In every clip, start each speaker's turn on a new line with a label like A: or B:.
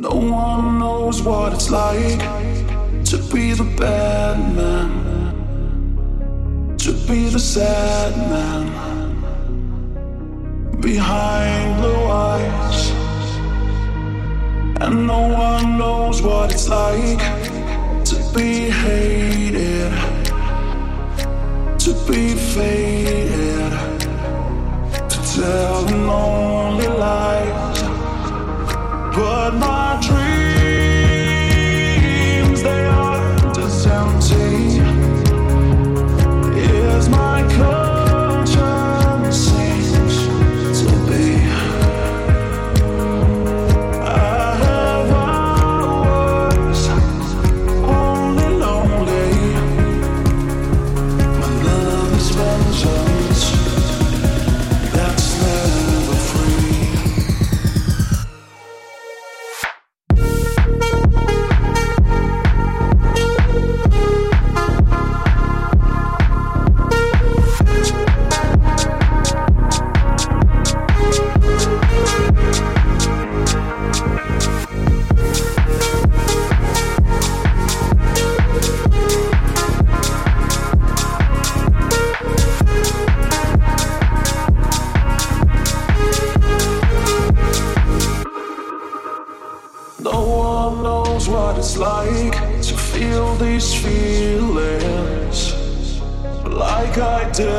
A: No one knows what it's like to be the bad man, to be the sad man behind blue eyes. And no one knows what it's like to be hated, to be faded, to tell the lonely lies. But my dreams, I do.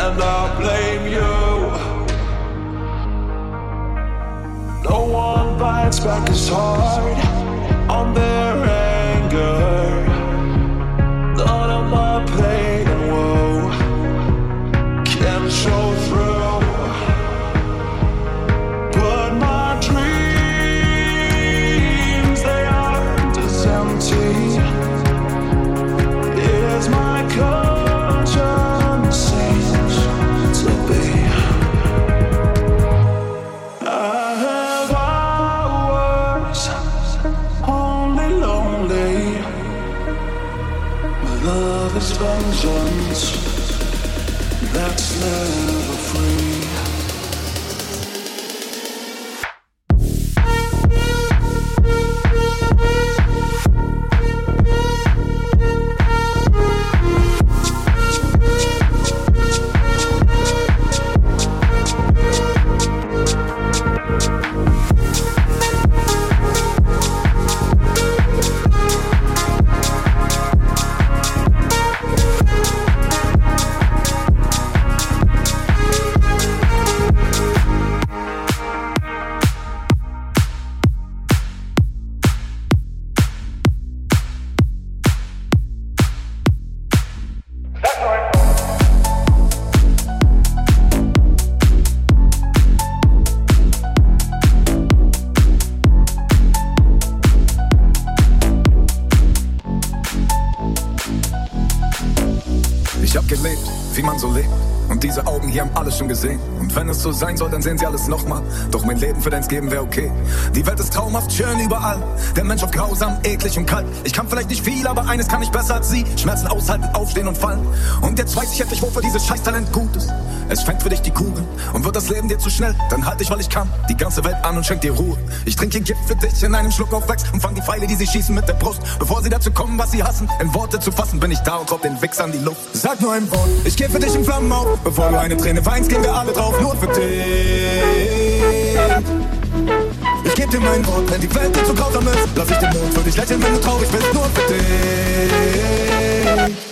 A: And I blame you. No one bites back as hard on their
B: so sein soll, dann sehen sie alles nochmal. Doch mein Leben für deins Geben wäre okay. Die Welt ist traumhaft, schön überall. Der Mensch oft grausam, eklig und kalt. Ich kann vielleicht nicht viel, aber eines kann ich besser als sie. Schmerzen aushalten, aufstehen und fallen. Und jetzt weiß ich endlich, wofür dieses Scheißtalent gut ist. Es fängt für dich die Kugel. Und wird das Leben dir zu schnell, dann halt dich, weil ich kann. Die ganze Welt an und schenk dir Ruhe. Ich trinke Gift für dich in einem Schluck auf Wachs und fang die Pfeile, die sie schießen, mit der Brust. Bevor sie dazu kommen, was sie hassen, in Worte zu fassen, bin ich da und raub den Wichsern die Luft. Sag nur ein Wort, ich geh für dich in Flammen auf. Bevor du eine Träne weinst, gehen wir alle drauf, nur für dich. Ich geb dir mein Wort, wenn die Welt dir zu grausam ist, lass ich den Mond für dich lächeln, wenn du traurig bist, nur für dich.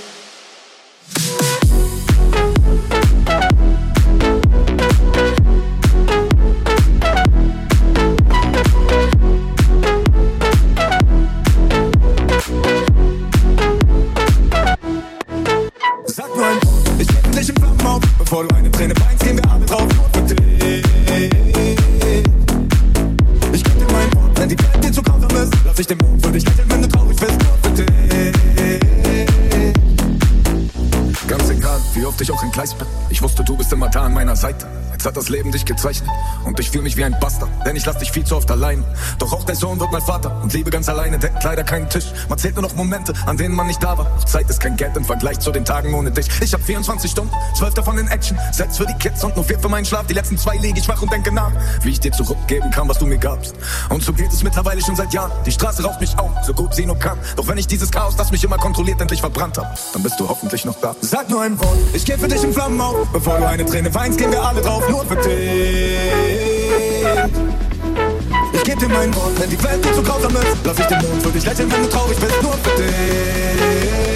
B: Viel zu oft allein. Doch auch der Sohn wird mein Vater und Liebe ganz alleine deckt leider keinen Tisch. Man zählt nur noch Momente, an denen man nicht da war. Doch Zeit ist kein Geld im Vergleich zu den Tagen ohne dich. Ich hab 24 Stunden, 12 davon in Action. Setz für die Kids und nur vier für meinen Schlaf. Die letzten zwei liege ich wach und denke nach, wie ich dir zurückgeben kann, was du mir gabst. Und so geht es mittlerweile schon seit Jahren. Die Straße raucht mich auf, so gut sie nur kann. Doch wenn ich dieses Chaos, das mich immer kontrolliert, endlich verbrannt hab, dann bist du hoffentlich noch da. Sag nur ein Wort, ich geh für dich in Flammen auf. Bevor du eine Träne weinst, gehen wir alle drauf, nur für dich. Ich geb dir mein Wort, wenn die Welt dir zu grausam ist, lass ich den Mond für dich lächeln, wenn du traurig bist, nur für dich.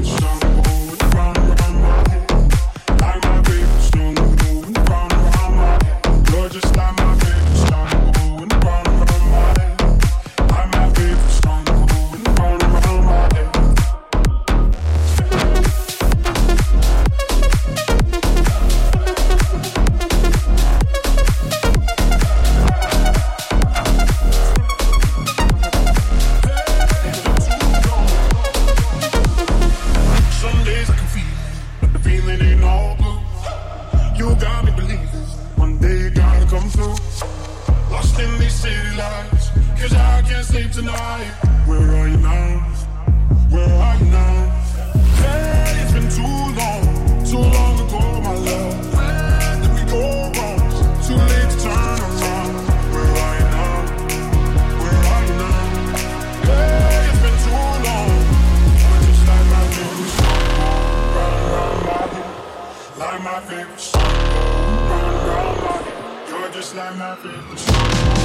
C: got
D: nothing.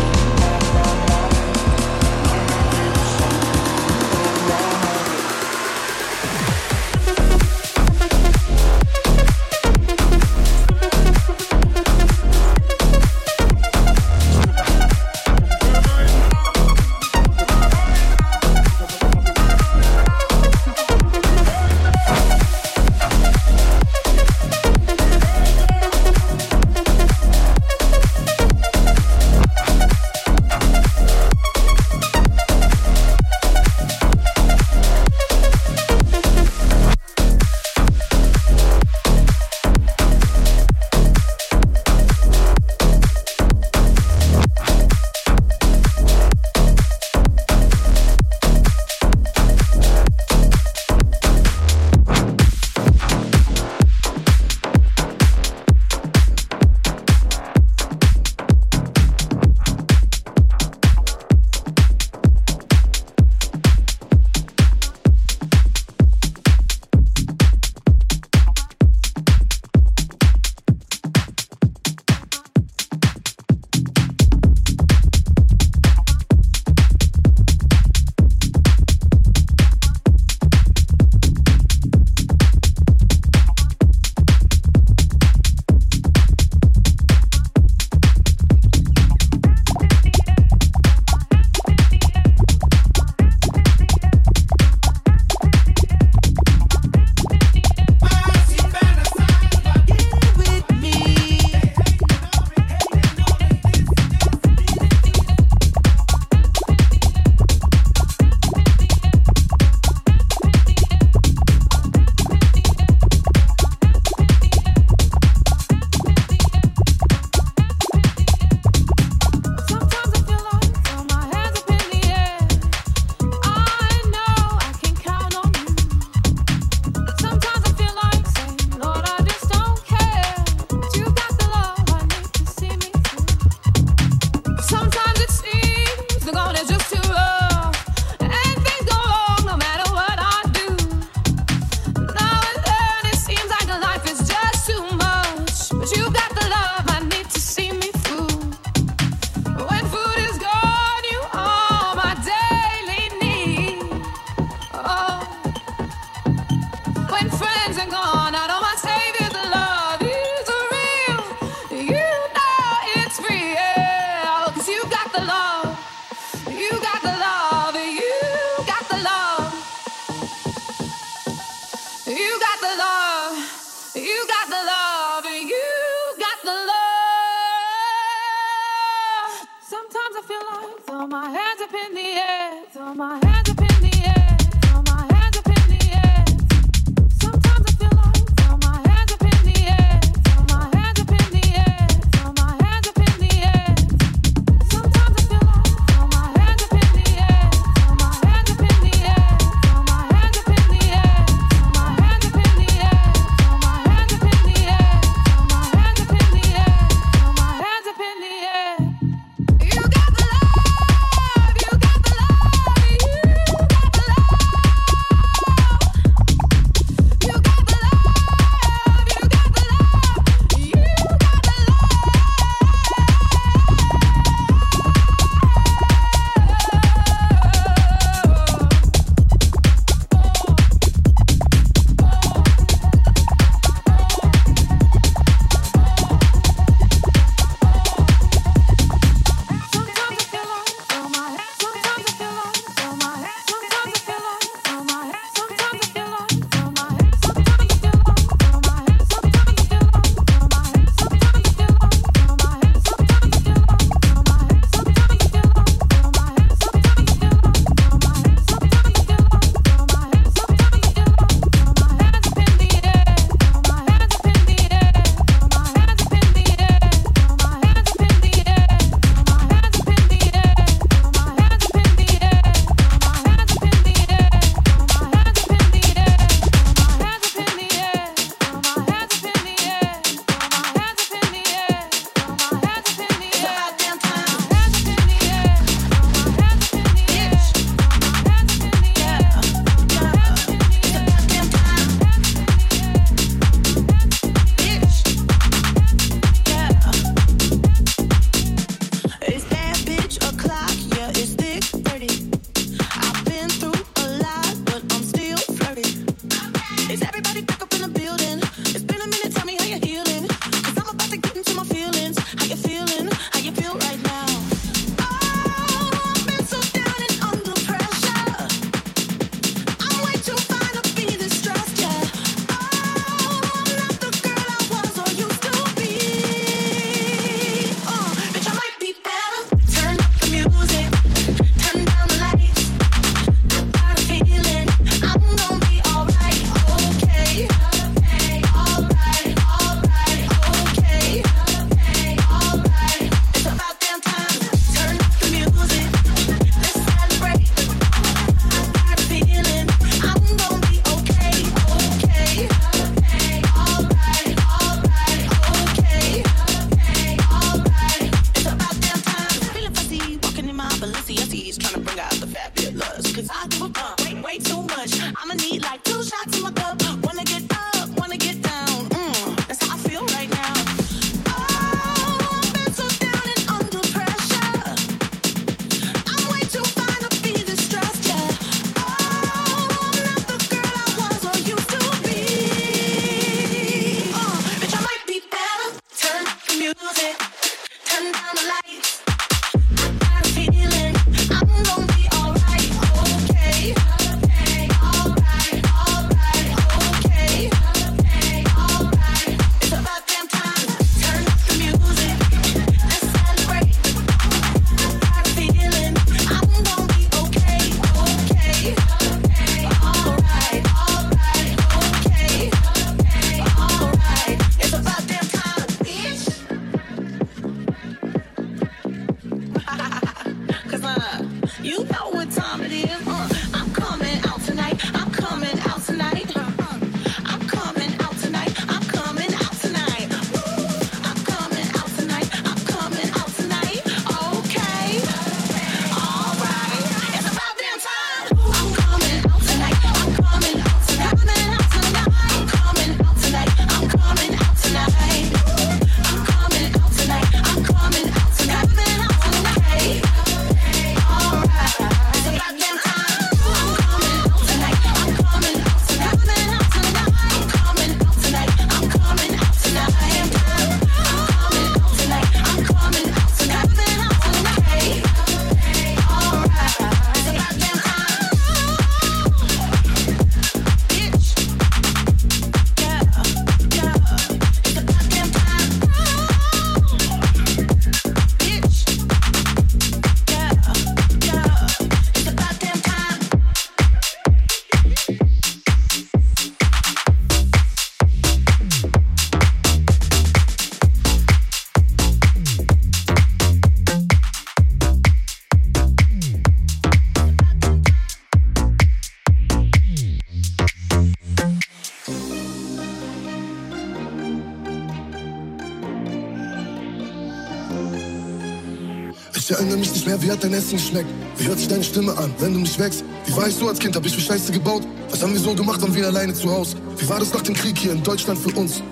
D: Essen geschmeckt? Wie hört sich deine Stimme an, wenn du mich wächst? Wie war ich so als Kind, hab ich für Scheiße gebaut? Was haben wir so gemacht, waren wir alleine zu Hause? Wie war das nach dem Krieg hier in Deutschland für uns?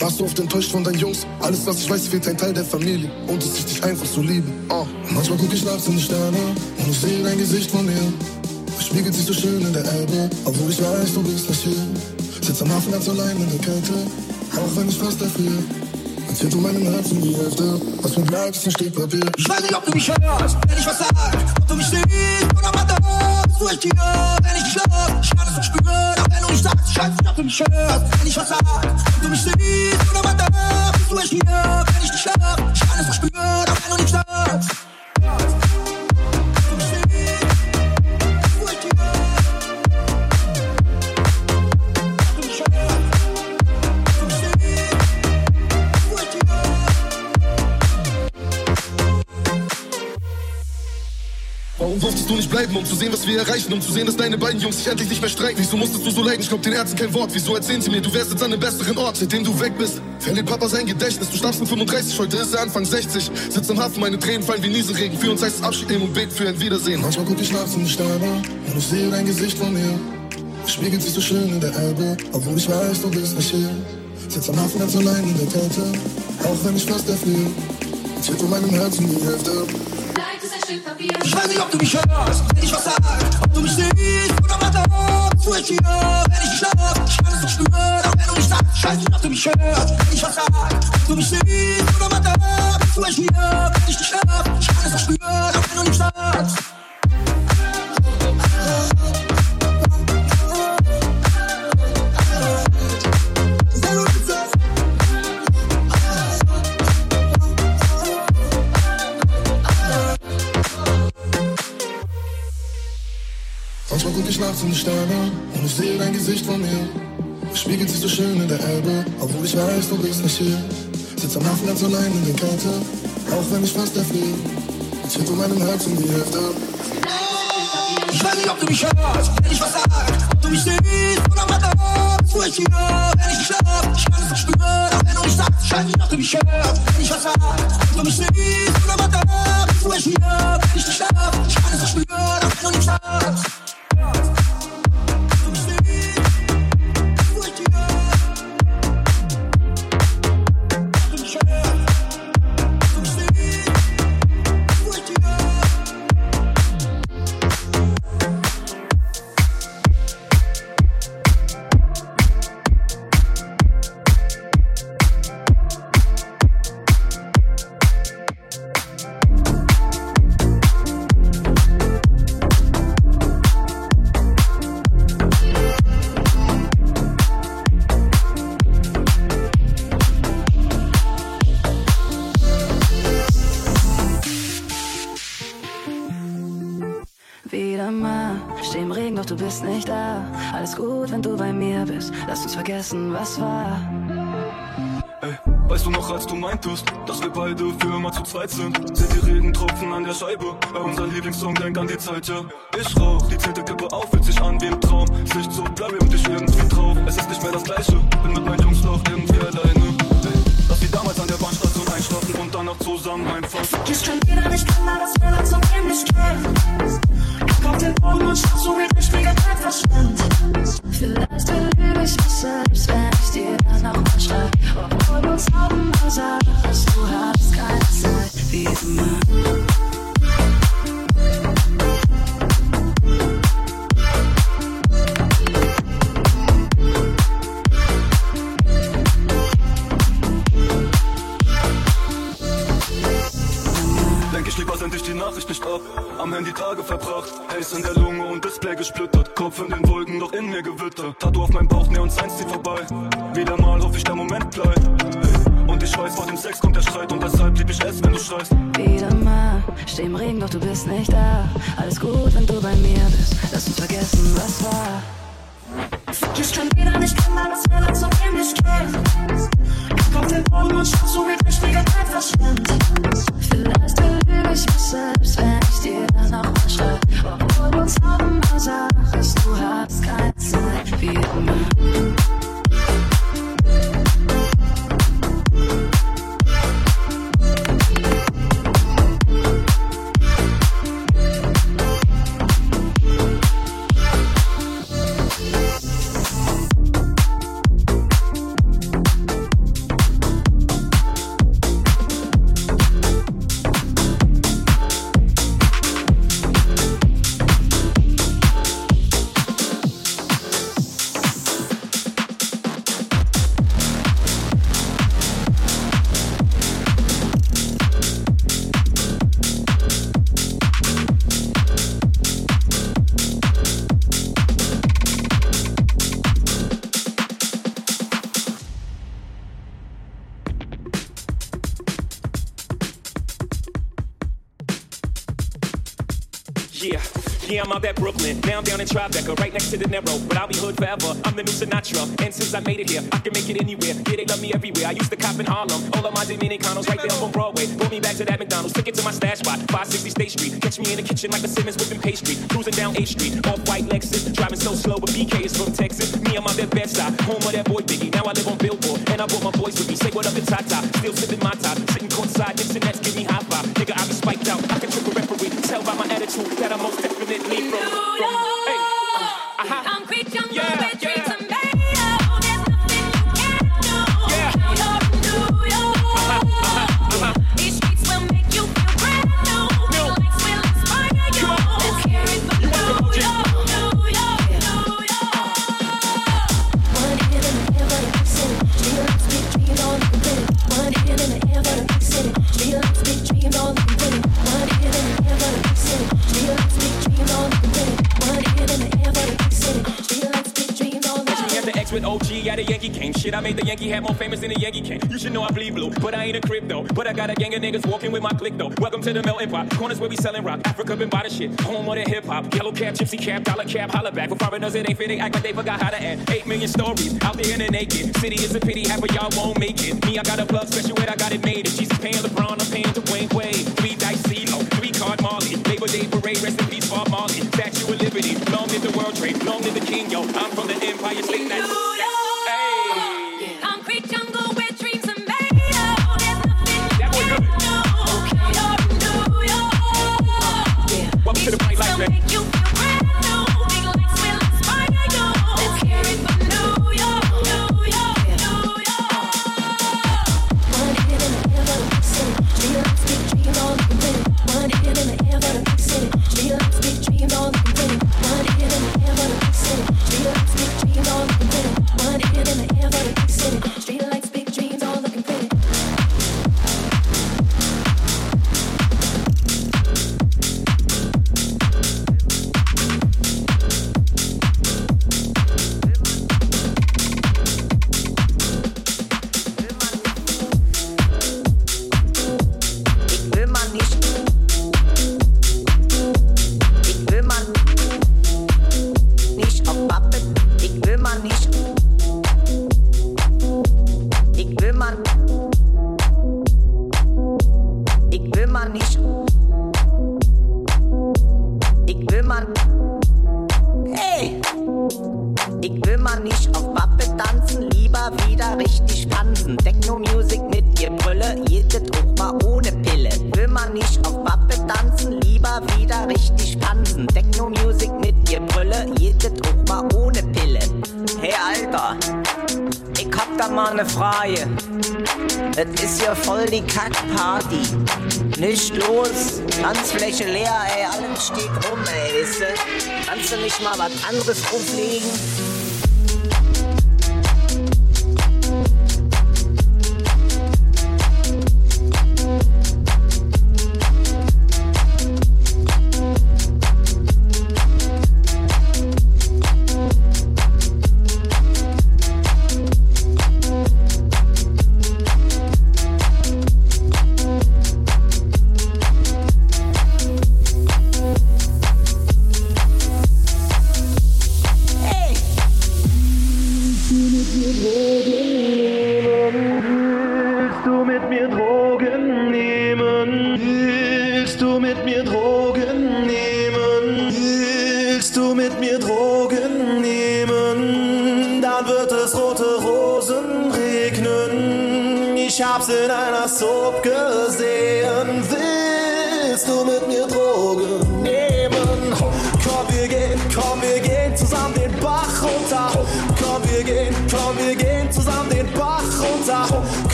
D: Warst du oft enttäuscht von deinen Jungs? Alles, was ich weiß, fehlt ein Teil der Familie. Und dass ich dich einfach so liebe. Oh. Manchmal guck ich nachts in die Sterne und ich sehe dein Gesicht von mir. Es spiegelt sich so schön in der Elbe, obwohl ich weiß, du bist nicht hier. Sitz am Hafen ganz allein in der Kälte, auch wenn ich fast dafür. Erzähl du meinem Herzen die Hälfte, was mir bleibt, ist ein Stück Papier.
E: Ich weiß nicht, ob du mich hörst, wenn ich was sag, ob du mich siehst oder mal da bist du echt hier, wenn ich dich love. Ich kann es nicht spüren, auch wenn du nicht sagst, ich weiß nicht, ob du mich hörst, wenn ich was sag, ob du mich siehst oder mal da bist du echt hier, wenn ich dich love.
D: Bleiben, um zu sehen, was wir erreichen? Um zu sehen, dass deine beiden Jungs sich endlich nicht mehr streiten? Wieso musstest du so leiden? Ich glaub den Ärzten kein Wort. Wieso erzählen sie mir, du wärst jetzt an einem besseren Ort? Seitdem du weg bist, verliert Papa sein Gedächtnis. Du starbst mit 35, heute ist er Anfang 60. Sitzt am Hafen, meine Tränen fallen wie Nieselregen. Für uns heißt es Abschied nehmen und beten für ein Wiedersehen. Manchmal guck ich nachts in die Sterne und ich sehe dein Gesicht von mir. Spiegelt sich so schön in der Elbe, obwohl ich weiß, du bist nicht hier. Sitz am Hafen ganz allein in der Kälte, auch wenn ich fast erfriere. Erzählt du meinem Herzen die Hälfte.
E: Ich weiß nicht, ob du mich hörst, wenn ich was sag, ob du mich siehst oder mal da du echt hier, wenn ich love. Ich kann es nicht spüren, auch wenn du nicht sagst, ich weiß nicht, ob du mich hörst, wenn ich was sag, ob du mich siehst oder mal da du echt hier, wenn ich love. Ich kann es nicht spüren, auch wenn du nicht sagst.
D: Ich nachts in die Sterne und ich sehe dein Gesicht von mir. Spiegelt sich so schön in der Elbe, obwohl ich weiß, du bist nicht hier. Sitz am Hafen ganz allein in der Kälte, auch wenn ich fast erfriere. Erzählt du meinem Herzen die Hälfte.
E: Ich weiß nicht, ob du mich hörst, wenn ich was sag, ob du mich siehst oder da bist du echt hier, wenn ich love. Ich kann es nicht spüren, auch wenn du nicht sagst, ich weiß nicht, ob du mich hörst, wenn ich was sag, ob du mich siehst oder da bist du echt hier, wenn ich love. Ich kann es nicht spüren, auch wenn du nicht sagst.
F: Bist nicht da. Alles gut, wenn du bei mir bist. Lass uns vergessen, was war.
G: Ey, weißt du noch, als du meintest, dass wir beide für immer zu zweit sind? Sind die Regentropfen an der Scheibe? Bei unser Lieblingssong, denk an die Zeit, ja. Ich rauch, die zehnte Kippe auf, fühlt sich an wie im Traum. Ist nicht so blurry und ich irgendwie drauf. Es ist nicht mehr das Gleiche, bin mit meinen Jungs noch irgendwie alleine. Ey, lass wie damals an der Bahnstation einschlafen und danach zusammen einfahren.
H: Ich kann wieder nicht klar, dass wir ihn nicht kennen. Auf den Boden und schau, so wie richtige Zeit verschwindet.
F: Vielleicht erlebe ich mich selbst, wenn ich dir danach mal schreib. Obwohl du tausendmal sagst, du hast keine Zeit, wie immer.
G: Am Handy Tage verbracht, Haze in der Lunge und Display gesplittert. Kopf in den Wolken, doch in mir gewittert. Tattoo auf meinem Bauch, Neon Signs zieht vorbei. Wieder mal hoffe ich, der Moment bleibt. Und ich weiß, vor dem Sex kommt der Streit und deshalb lieb ich es, wenn du schreist.
F: Wieder mal, steh im Regen, doch du bist nicht da. Alles gut, wenn du bei mir bist. Lass uns vergessen, was war.
H: Ich kann wieder nicht klar, dass wir uns um ihn nicht kennen. Auf den Boden und schau, so wie richtige Zeit verschwindet.
F: Vielleicht erlebe ich mich selbst, wenn ich dir danach mal schreib. Obwohl du tausendmal sagst, du hast keine Zeit, wie immer.
I: I'm out Brooklyn. Now I'm down in Tribeca, right next to the Narrow. But I'll be hood forever. I'm the new Sinatra. And since I made it here, I can make it anywhere. Yeah, they love me everywhere. I used to cop in Harlem. All of my Dominicanos right there up on Broadway. Pull me back to that McDonald's. Took it to my stash spot, 560 State Street. Catch me in the kitchen like the Simmons whipping pastry. Cruising down A Street, off white Lexus. Driving so slow, but BK is from Texas. Me, I'm on that best side. Home of that boy Biggie. Now I live on Billboard. And I brought my boys with me. Say what up to Tata. Still sipping my top. Sitting courtside, Nets give me high five. Nigga, I be spiked out. I can trick a referee. Tell by my attitude that I'm most from.
J: Made
I: the Yankee hat more famous than the Yankee can. You should know I bleed blue, but I ain't a crypto. But I got a gang of niggas walking with my click though. Welcome to the melting pot. Corners where we selling rock. Africa been by the shit. Home of the hip hop. Yellow cap, gypsy cap, dollar cap, holla back. For foreigners it ain't fitting. Act like they forgot how to act. Eight million stories out there in the naked. City is a pity, half of y'all won't make it. Me, I got a plug special ed, I got it made. If Jesus paying LeBron, I'm paying Dwayne Wade. Three dice CeeLo, three card Marley. Labor Day parade, rest in peace, Bob Marley. Statue of Liberty, long live the World Trade, long live the King, yo. I'm from the Empire State. That's,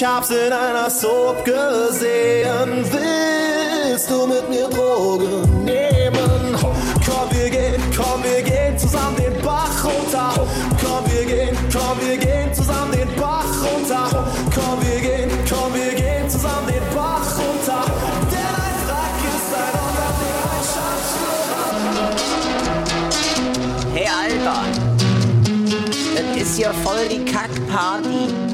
K: Ich
L: hab's in einer Soap gesehen. Willst du mit mir Drogen nehmen? Komm, wir gehen, komm, wir gehen zusammen den Bach runter. Komm, wir gehen, komm, wir gehen zusammen den Bach runter. Komm, wir gehen, komm, wir gehen zusammen den Bach runter. Denn ein ist ein Unterding.
K: Hey Alter, das ist hier voll die Kackparty.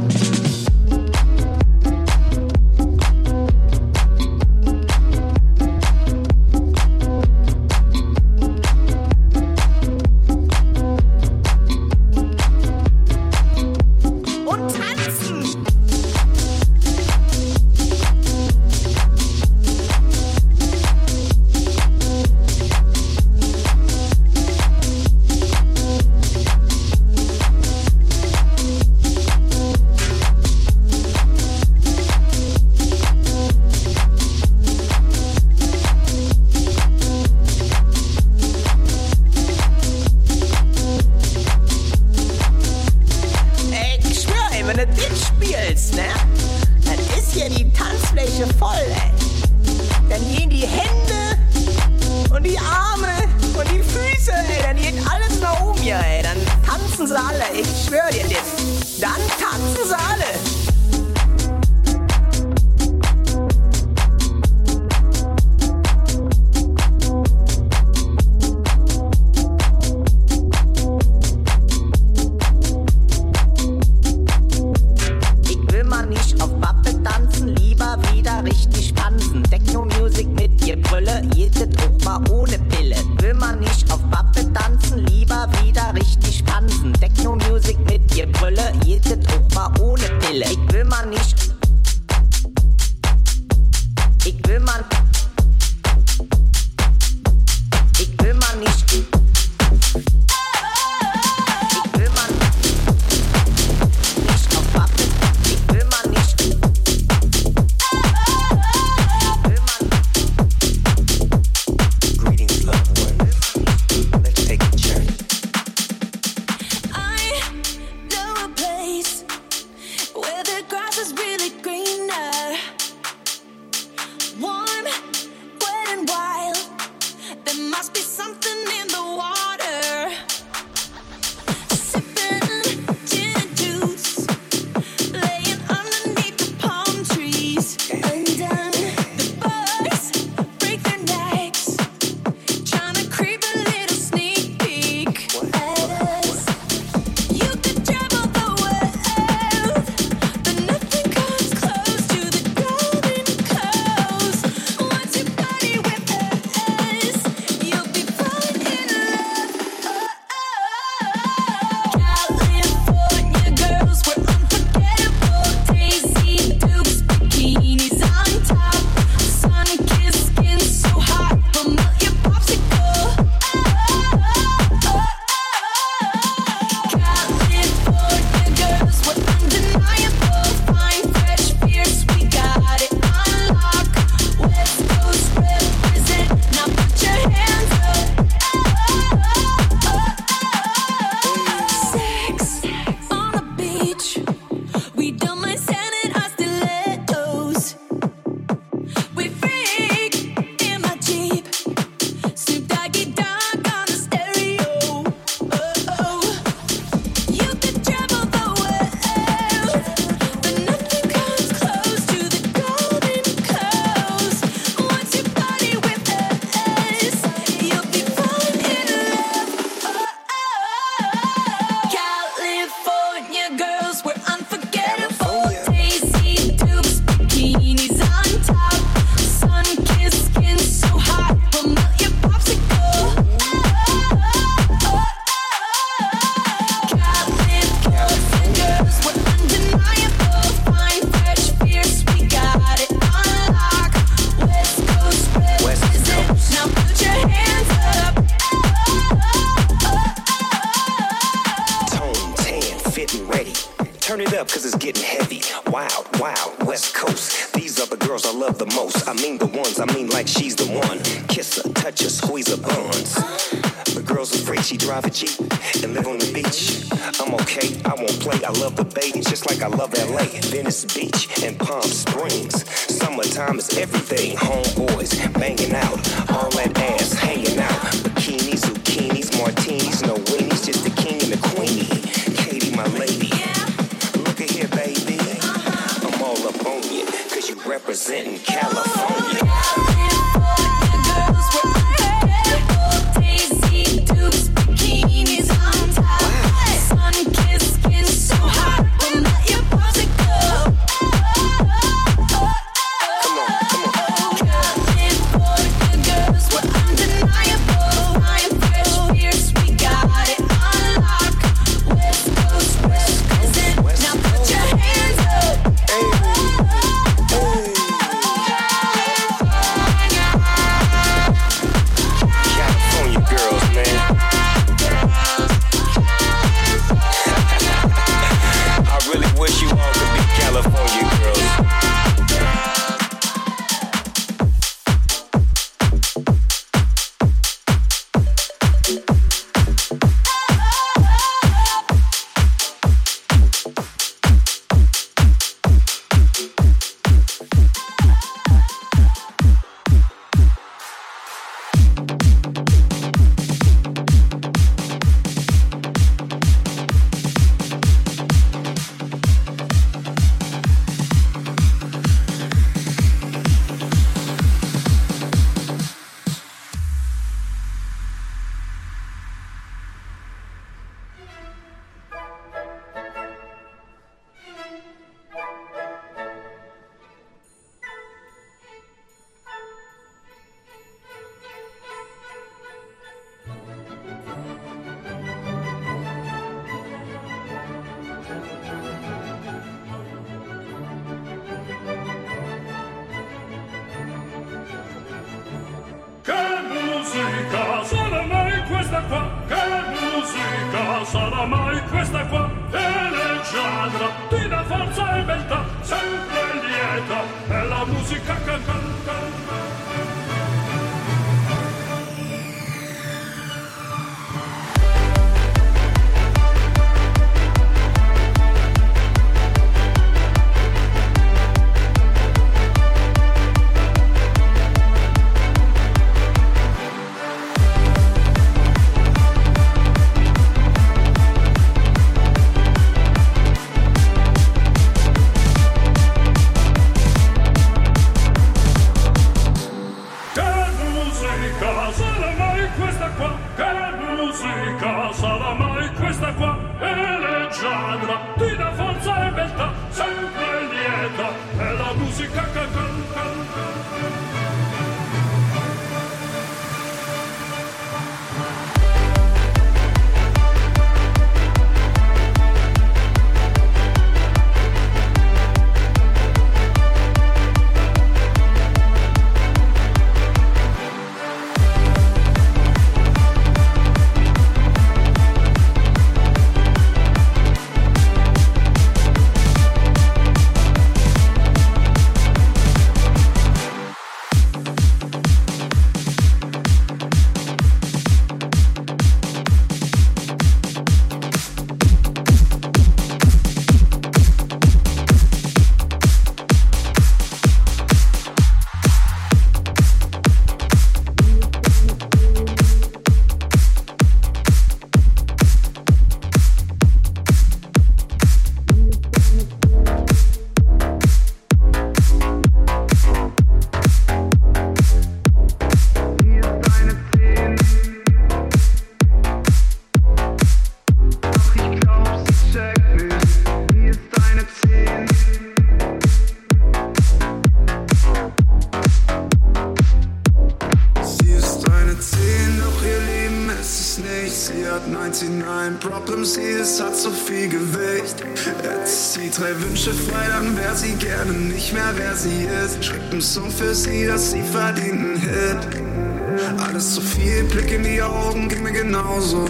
M: 10, doch ihr Leben ist es nicht. Sie hat 99 Problems, sie ist, hat so viel Gewicht. Jetzt sie drei Wünsche frei, dann wär sie gerne nicht mehr, wer sie ist. Schreibt ein Song für sie, dass sie verdient einen Hit. Alles zu viel, Blick in die Augen, ging mir genauso.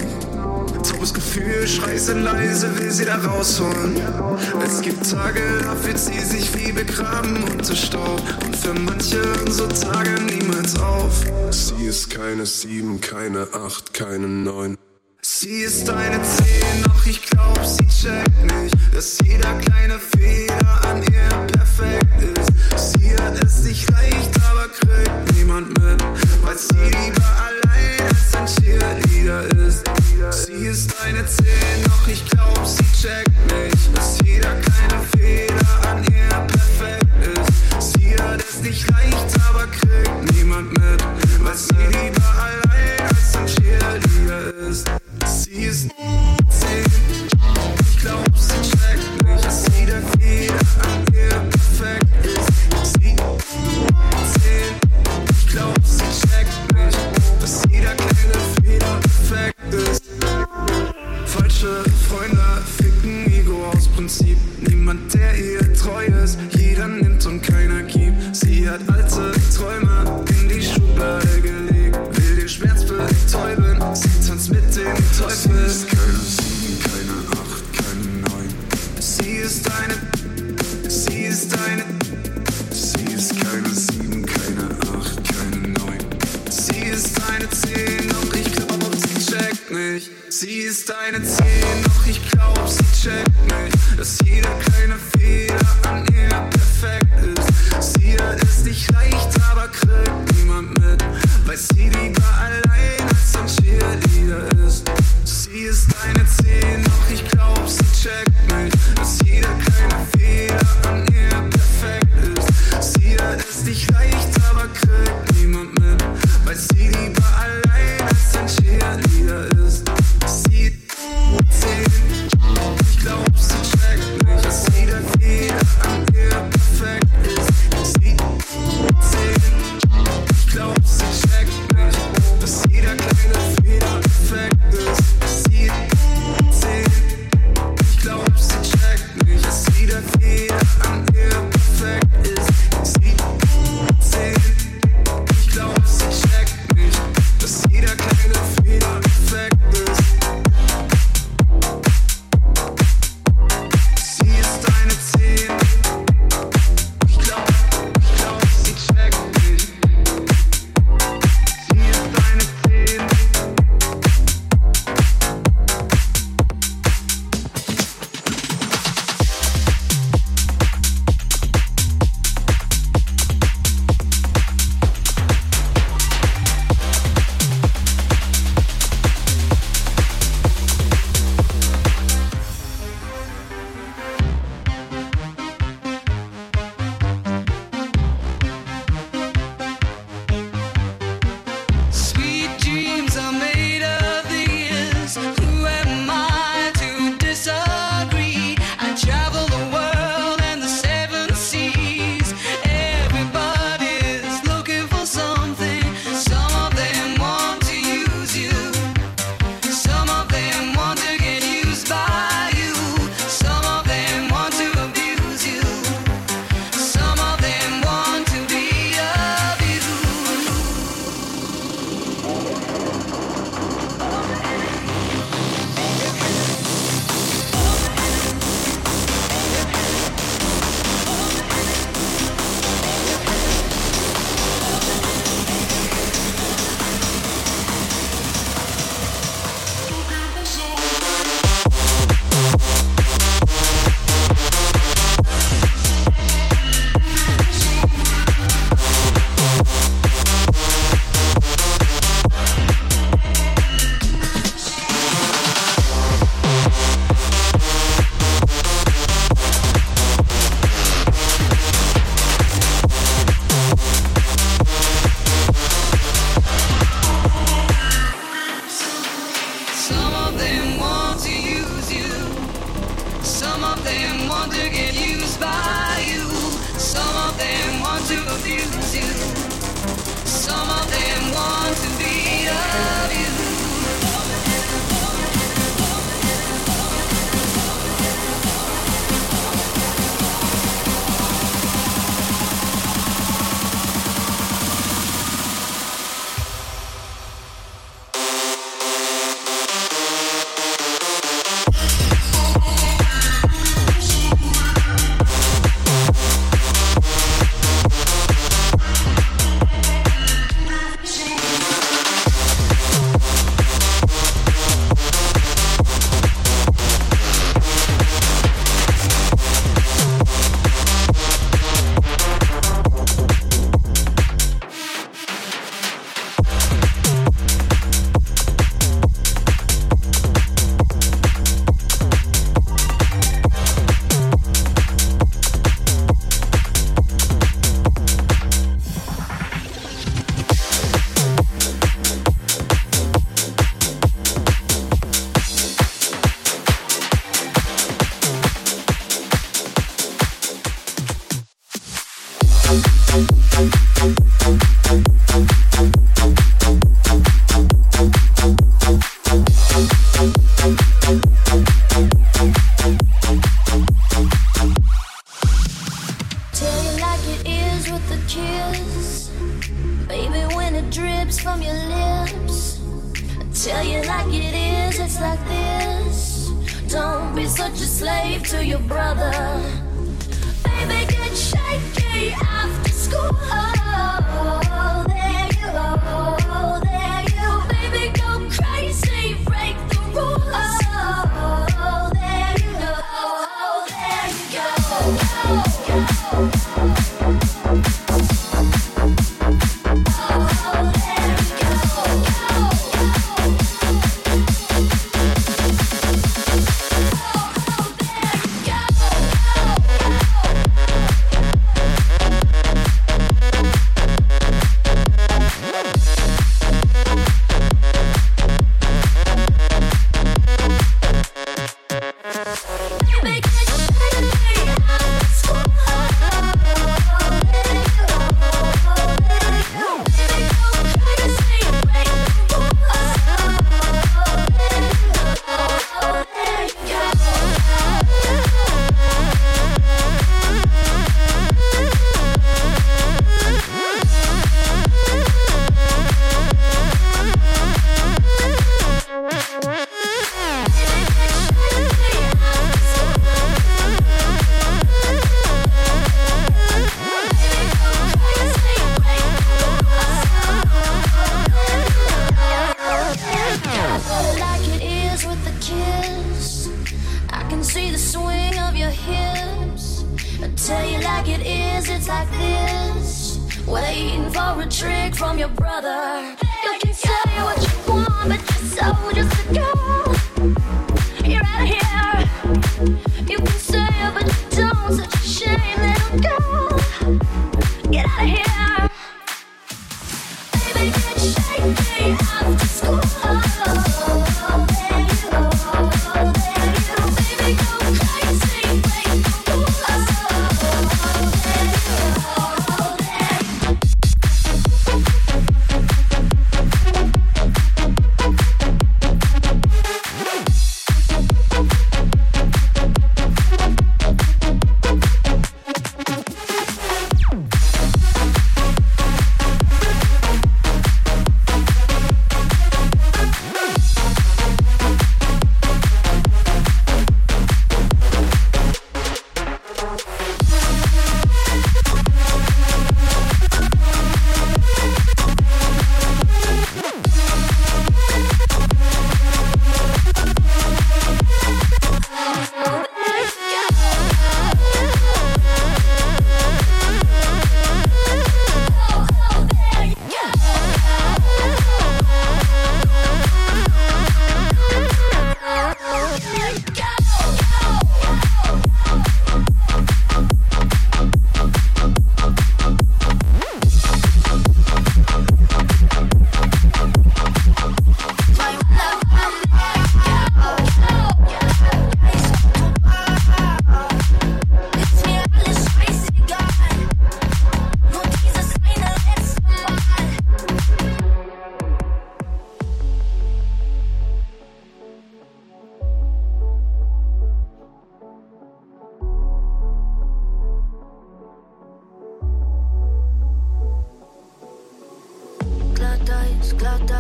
M: Taubes Gefühl, schrei sie leise, will sie da rausholen. Es gibt Tage, da fühlt sie sich wie begraben unter Staub. Und für manche so Tage niemals auf.
N: Sie ist keine sieben, keine acht, keine neun.
M: Sie ist eine Zehn, doch ich glaub, sie checkt nicht, dass jeder kleine Fehler an ihr perfekt ist. Sie hat es nicht leicht, aber kriegt niemand mit, weil sie lieber allein ein Cheerleader ist. Sie ist eine Zehn, doch ich glaub, sie checkt nicht, dass jeder kleine Fehler an ihr perfekt ist. Sie hat es nicht leicht, aber kriegt niemand mit, weil sie lieber allein als ein Cheerleader ist. Sie ist 10. Ich glaub, sie Sie ist eine Zehn, doch ich glaub, sie checkt nicht, dass jeder kleine Fehler
J: hips. I tell you like it is, it's like this. Waiting for a trick from your brother. You can say what you want, but you're so just a girl. You're out of here.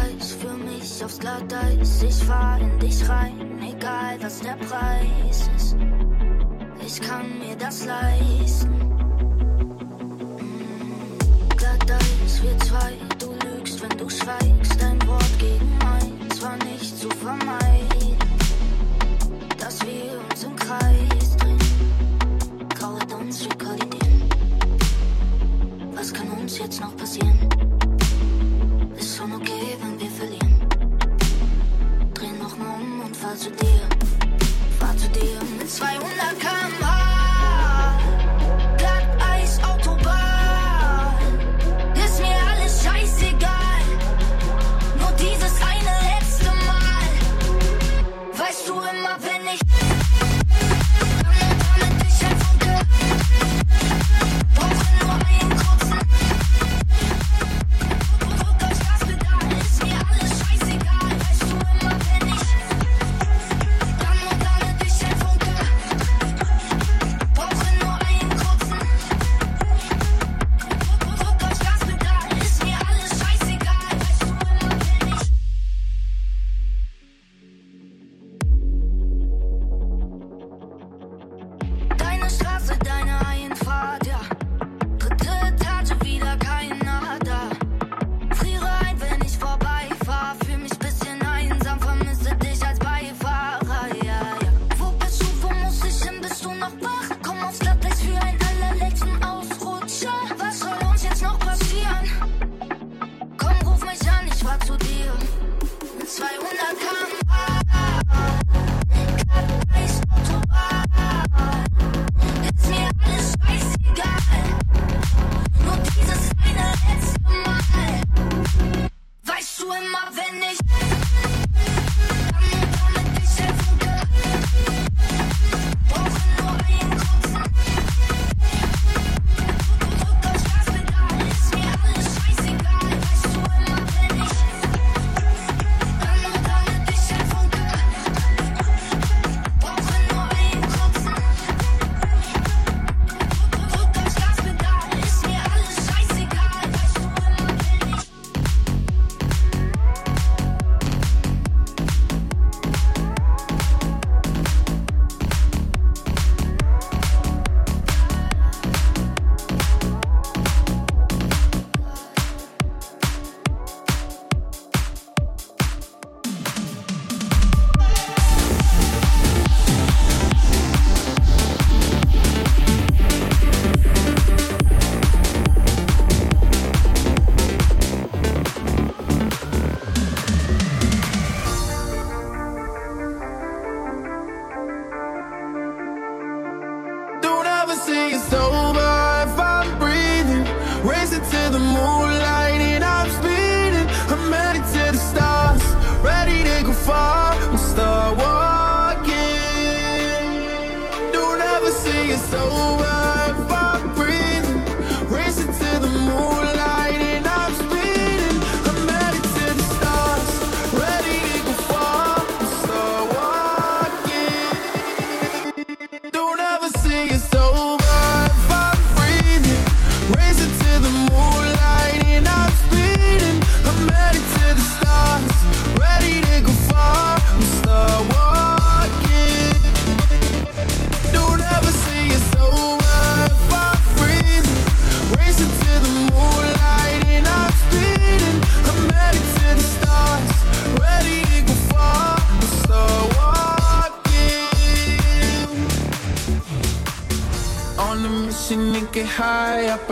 J: Glatteis, für mich aufs Glatteis. Ich fahr in dich rein, egal was der Preis ist. Ich kann mir das leisten. Mm, Glatteis, wir zwei, du lügst, wenn du schweigst. Dein Wort gegen meins war nicht zu vermeiden, dass wir uns im Kreis drehen. Graue Dunst, wir. Was kann uns jetzt noch passieren? Soy
O: una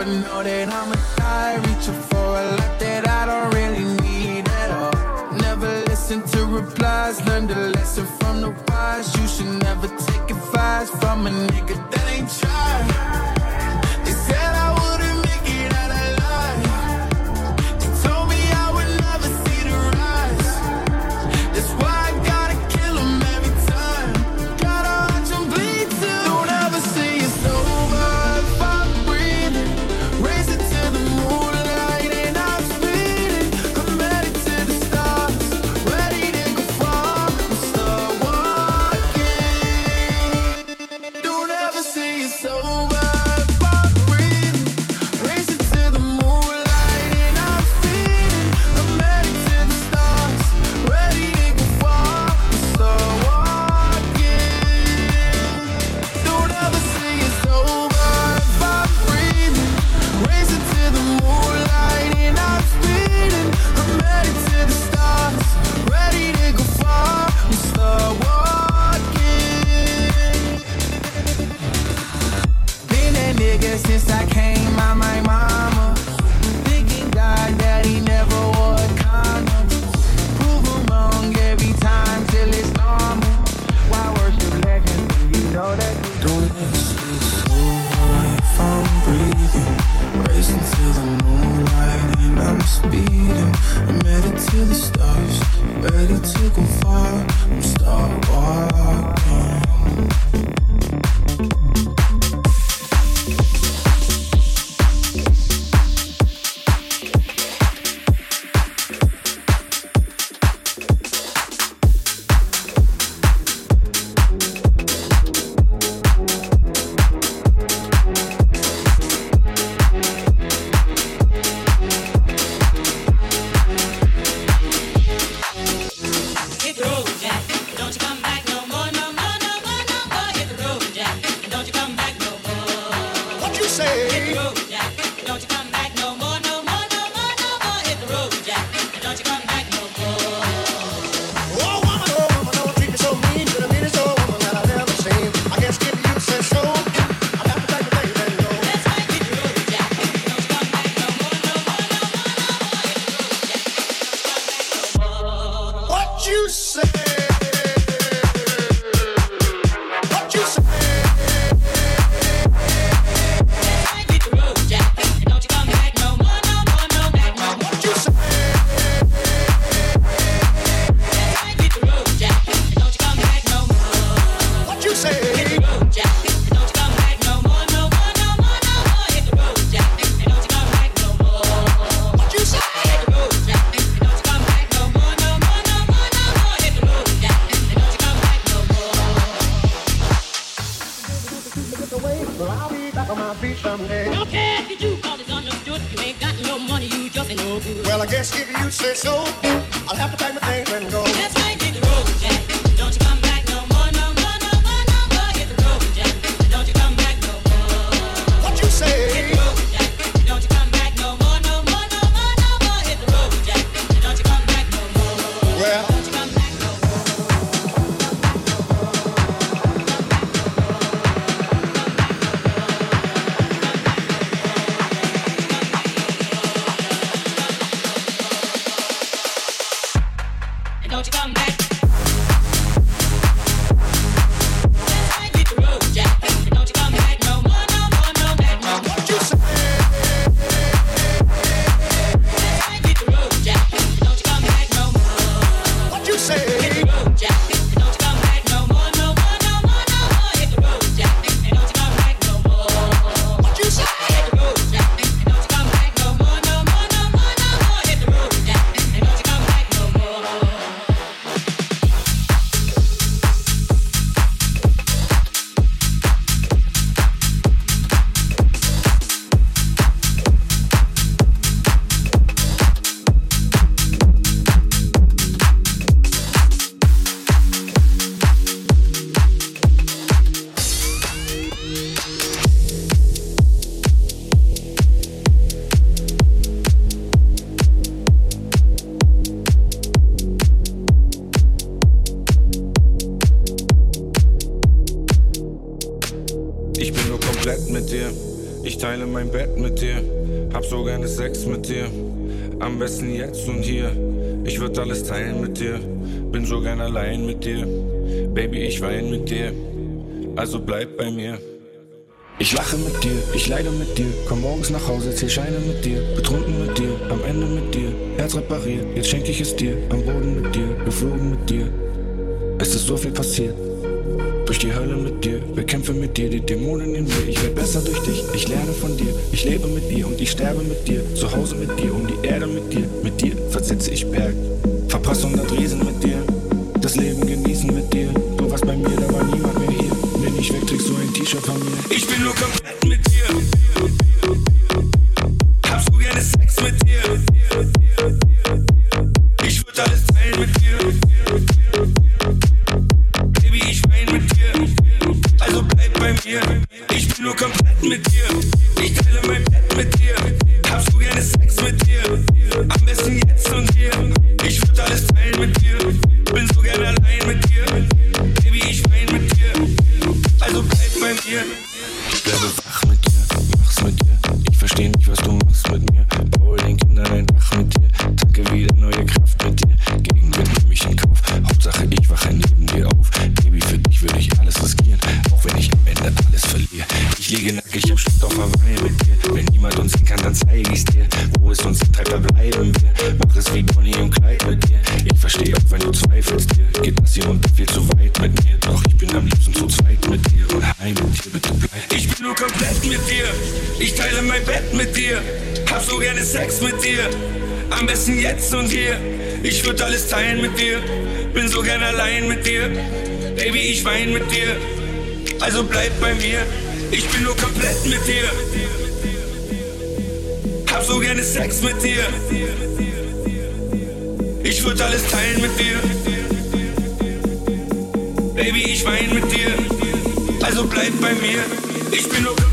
O: but know that I'm a guy. Reaching for a life that I don't really need at all. Never listen to replies, learn the lesson from the wise. You should never take advice from a nigga
P: jetzt schenk ich es dir. Am Boden mit dir, geflogen mit dir. Es ist so viel passiert. Durch die Hölle mit dir, wir kämpfen mit dir die Dämonen in mir. Ich werde besser durch dich, ich lerne von dir. Ich lebe mit dir und ich sterbe mit dir. Zu Hause mit dir, um die Erde mit dir. Mit dir versetze ich Berg. Verpasse 100 Riesen mit dir. Das Leben genießen mit dir. Du warst bei mir, da war niemand mehr hier. Bin ich weg, trägst du ein T-Shirt von mir. Ich bin nur komplett mit dir. allein mit dir. Also bleib bei mir, ich bin nur komplett mit dir. Hab so gerne Sex mit dir. Ich würde alles teilen mit dir. Baby, ich wein mit dir. Also bleib bei mir, ich bin nur komplett mit dir.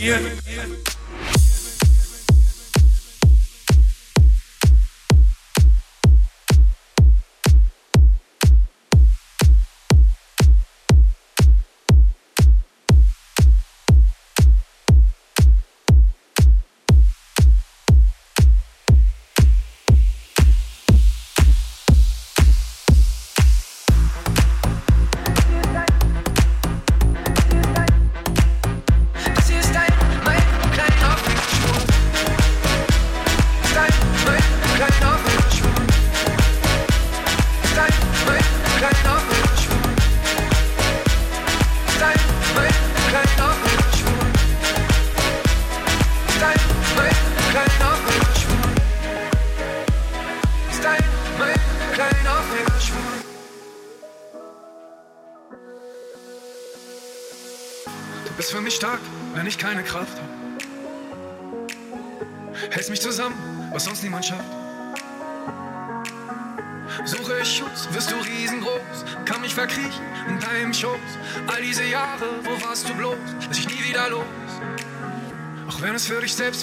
Q: yeah.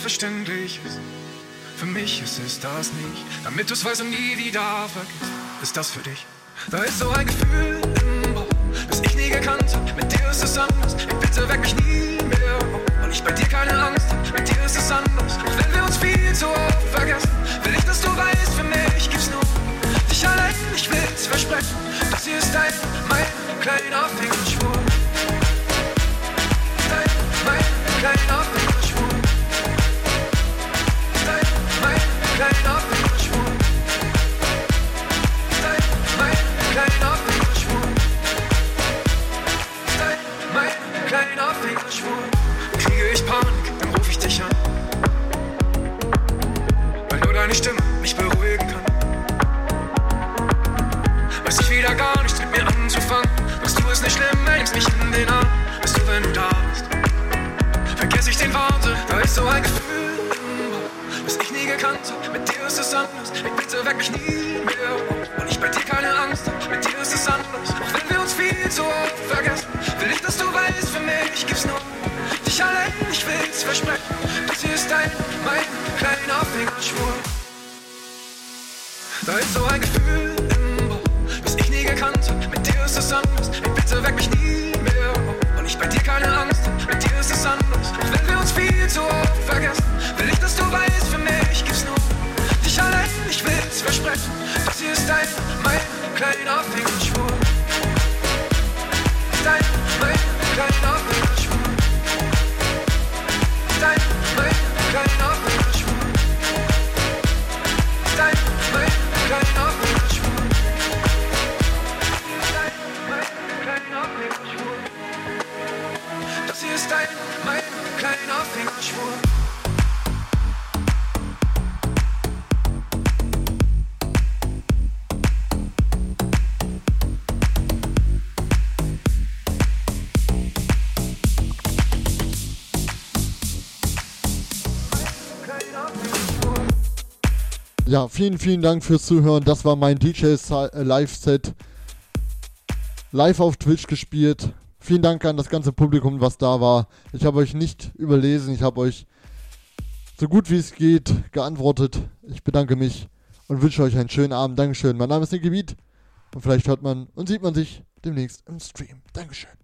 Q: selbstverständlich ist. Für mich ist es das nicht, damit du es weißt und nie wieder vergisst. Ist das für dich? Da ist so ein Gefühl im Bauch, das ich nie gekannt hab. Mit dir ist es anders. ich bitte weck mich nie mehr auf, weil ich bei dir keine Angst hab. Mit dir ist es anders. Auch wenn wir uns viel zu oft vergessen, will ich, dass du weißt, für mich gibt's nur dich allein. Ich will's versprechen, das hier ist dein, mein kleiner Fingerschwur.
R: Ja, vielen, vielen Dank fürs Zuhören. Das war mein DJ äh, Live-Set. Live auf Twitch gespielt. Vielen Dank an das ganze Publikum, was da war. Ich habe euch nicht überlesen. Ich habe euch so gut wie es geht geantwortet. Ich bedanke mich und wünsche euch einen schönen Abend. Dankeschön. Mein Name ist Nicky Beat und vielleicht hört man und sieht man sich demnächst im Stream. Dankeschön.